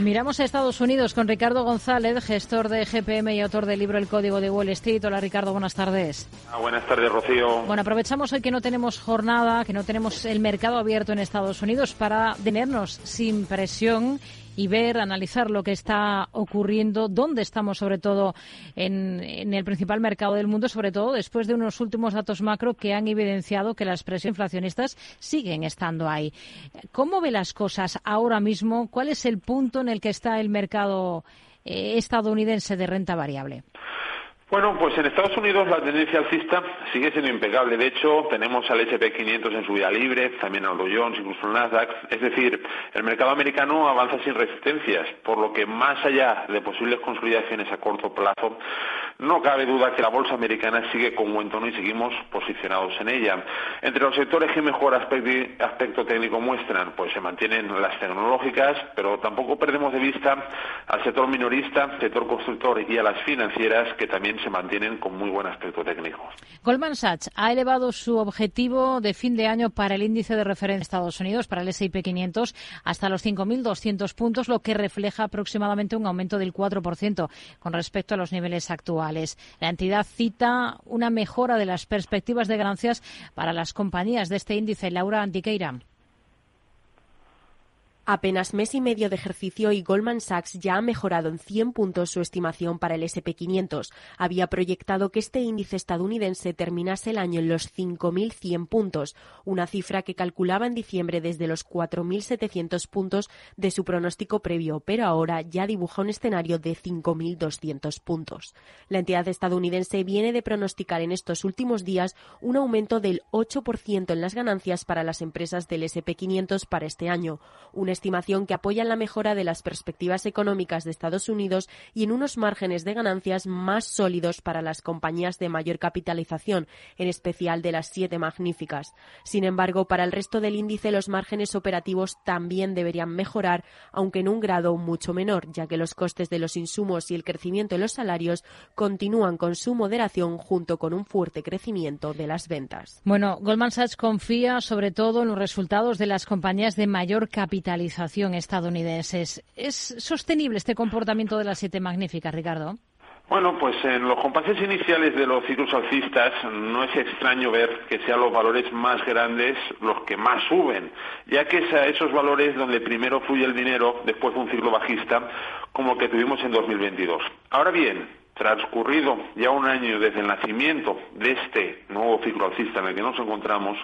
Miramos a Estados Unidos con Ricardo González, gestor de GPM y autor del libro El Código de Wall Street. Hola Ricardo, buenas tardes. Ah, buenas tardes, Rocío. Bueno, aprovechamos hoy que no tenemos jornada, que no tenemos el mercado abierto en Estados Unidos para tenernos sin presión y ver, analizar lo que está ocurriendo, dónde estamos sobre todo en, el principal mercado del mundo, sobre todo después de unos últimos datos macro que han evidenciado que las presiones inflacionistas siguen estando ahí. ¿Cómo ve las cosas ahora mismo? ¿Cuál es el punto en el que está el mercado eh, estadounidense de renta variable? Bueno, pues en Estados Unidos la tendencia alcista sigue siendo impecable. De hecho, tenemos al S&P 500 en subida libre, también al Dow Jones, incluso el Nasdaq. Es decir, el mercado americano avanza sin resistencias, por lo que más allá de posibles consolidaciones a corto plazo, no cabe duda que la bolsa americana sigue con buen tono y seguimos posicionados en ella. Entre los sectores que mejor aspecto, técnico muestran, pues se mantienen las tecnológicas, pero tampoco perdemos de vista al sector minorista, sector constructor y a las financieras que también se mantienen con muy buen aspecto técnico. Goldman Sachs ha elevado su objetivo de fin de año para el índice de referencia de Estados Unidos, para el S&P 500, hasta los 5.200 puntos, lo que refleja aproximadamente un aumento del 4% con respecto a los niveles actuales. La entidad cita una mejora de las perspectivas de ganancias para las compañías de este índice. Laura Antiqueira. Apenas mes y medio de ejercicio y Goldman Sachs ya ha mejorado en 100 puntos su estimación para el SP500. Había proyectado que este índice estadounidense terminase el año en los 5.100 puntos, una cifra que calculaba en diciembre desde los 4.700 puntos de su pronóstico previo, pero ahora ya dibuja un escenario de 5.200 puntos. La entidad estadounidense viene de pronosticar en estos últimos días un aumento del 8% en las ganancias para las empresas del SP500 para este año, un estimación que apoya en la mejora de las perspectivas económicas de Estados Unidos y en unos márgenes de ganancias más sólidos para las compañías de mayor capitalización, en especial de las siete magníficas. Sin embargo, para el resto del índice los márgenes operativos también deberían mejorar, aunque en un grado mucho menor, ya que los costes de los insumos y el crecimiento de los salarios continúan con su moderación junto con un fuerte crecimiento de las ventas. Bueno, Goldman Sachs confía sobre todo en los resultados de las compañías de mayor capitalización estadounidenses. ¿Es sostenible este comportamiento de las siete magníficas, Ricardo? Bueno, pues en los compases iniciales de los ciclos alcistas no es extraño ver que sean los valores más grandes los que más suben, ya que es a esos valores donde primero fluye el dinero después de un ciclo bajista como el que tuvimos en 2022. Ahora bien, transcurrido ya un año desde el nacimiento de este nuevo ciclo alcista en el que nos encontramos,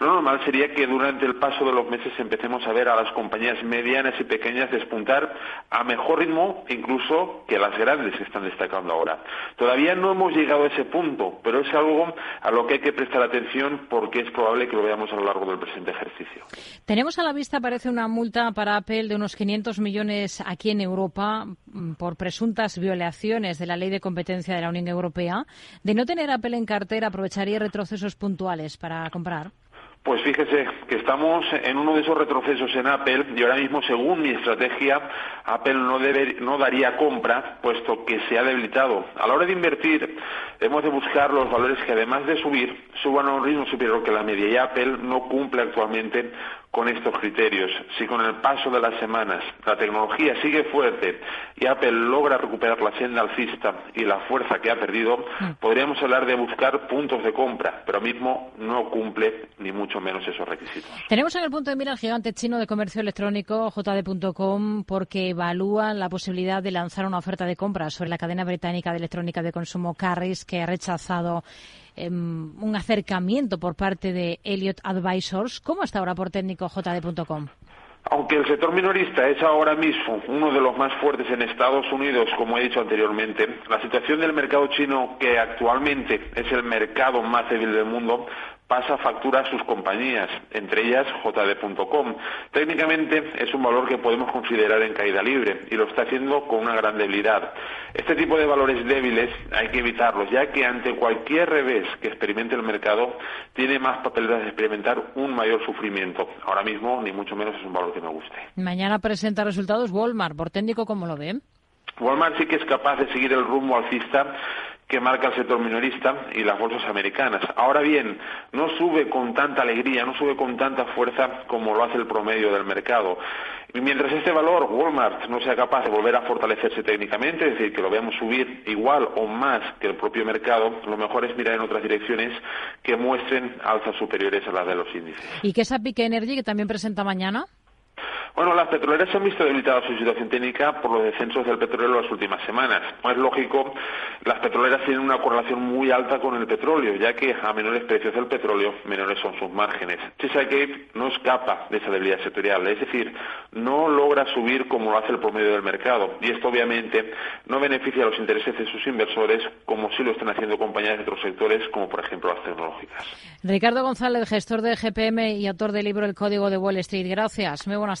lo normal sería que durante el paso de los meses empecemos a ver a las compañías medianas y pequeñas despuntar a mejor ritmo incluso que las grandes que están destacando ahora. Todavía no hemos llegado a ese punto, pero es algo a lo que hay que prestar atención porque es probable que lo veamos a lo largo del presente ejercicio. Tenemos a la vista, parece, una multa para Apple de unos 500 millones aquí en Europa mm, por presuntas violaciones de la ley de competencia de la Unión Europea. De no tener Apple en cartera, ¿aprovecharía retrocesos puntuales para comprar? Pues fíjese que estamos en uno de esos retrocesos en Apple y ahora mismo, según mi estrategia, Apple no, debe, no daría compra, puesto que se ha debilitado. A la hora de invertir, hemos de buscar los valores que, además de subir, suban a un ritmo superior que la media y Apple no cumple actualmente con estos criterios. Si con el paso de las semanas la tecnología sigue fuerte y Apple logra recuperar la senda alcista y la fuerza que ha perdido, mm. podríamos hablar de buscar puntos de compra, pero mismo no cumple ni mucho menos esos requisitos. Tenemos en el punto de mira el gigante chino de comercio electrónico JD.com porque evalúa la posibilidad de lanzar una oferta de compra sobre la cadena británica de electrónica de consumo Carris que ha rechazado Em, un acercamiento por parte de Elliott Advisors. ¿Cómo está ahora por técnico JD.com? Aunque el sector minorista es ahora mismo uno de los más fuertes en Estados Unidos, como he dicho anteriormente, la situación del mercado chino, que actualmente es el mercado más débil del mundo, pasa factura a sus compañías, entre ellas JD.com. Técnicamente es un valor que podemos considerar en caída libre y lo está haciendo con una gran debilidad. Este tipo de valores débiles hay que evitarlos, ya que ante cualquier revés que experimente el mercado tiene más papeletas de experimentar un mayor sufrimiento. Ahora mismo, ni mucho menos es un valor que me guste. Mañana presenta resultados Walmart. ¿Por técnico cómo lo ven? Walmart sí que es capaz de seguir el rumbo alcista que marca el sector minorista y las bolsas americanas. Ahora bien, no sube con tanta alegría, no sube con tanta fuerza como lo hace el promedio del mercado. Y mientras este valor, Walmart, no sea capaz de volver a fortalecerse técnicamente, es decir, que lo veamos subir igual o más que el propio mercado, lo mejor es mirar en otras direcciones que muestren alzas superiores a las de los índices. ¿Y qué es Apic Energy que también presenta mañana? Bueno, las petroleras se han visto debilitadas su situación técnica por los descensos del petróleo en las últimas semanas. es lógico, las petroleras tienen una correlación muy alta con el petróleo, ya que a menores precios del petróleo, menores son sus márgenes. Chesapeake no escapa de esa debilidad sectorial, es decir, no logra subir como lo hace el promedio del mercado. Y esto, obviamente, no beneficia a los intereses de sus inversores, como sí lo están haciendo compañías de otros sectores, como por ejemplo las tecnológicas. Ricardo González, gestor de GPM y autor del libro El Código de Wall Street. Gracias. Muy buenas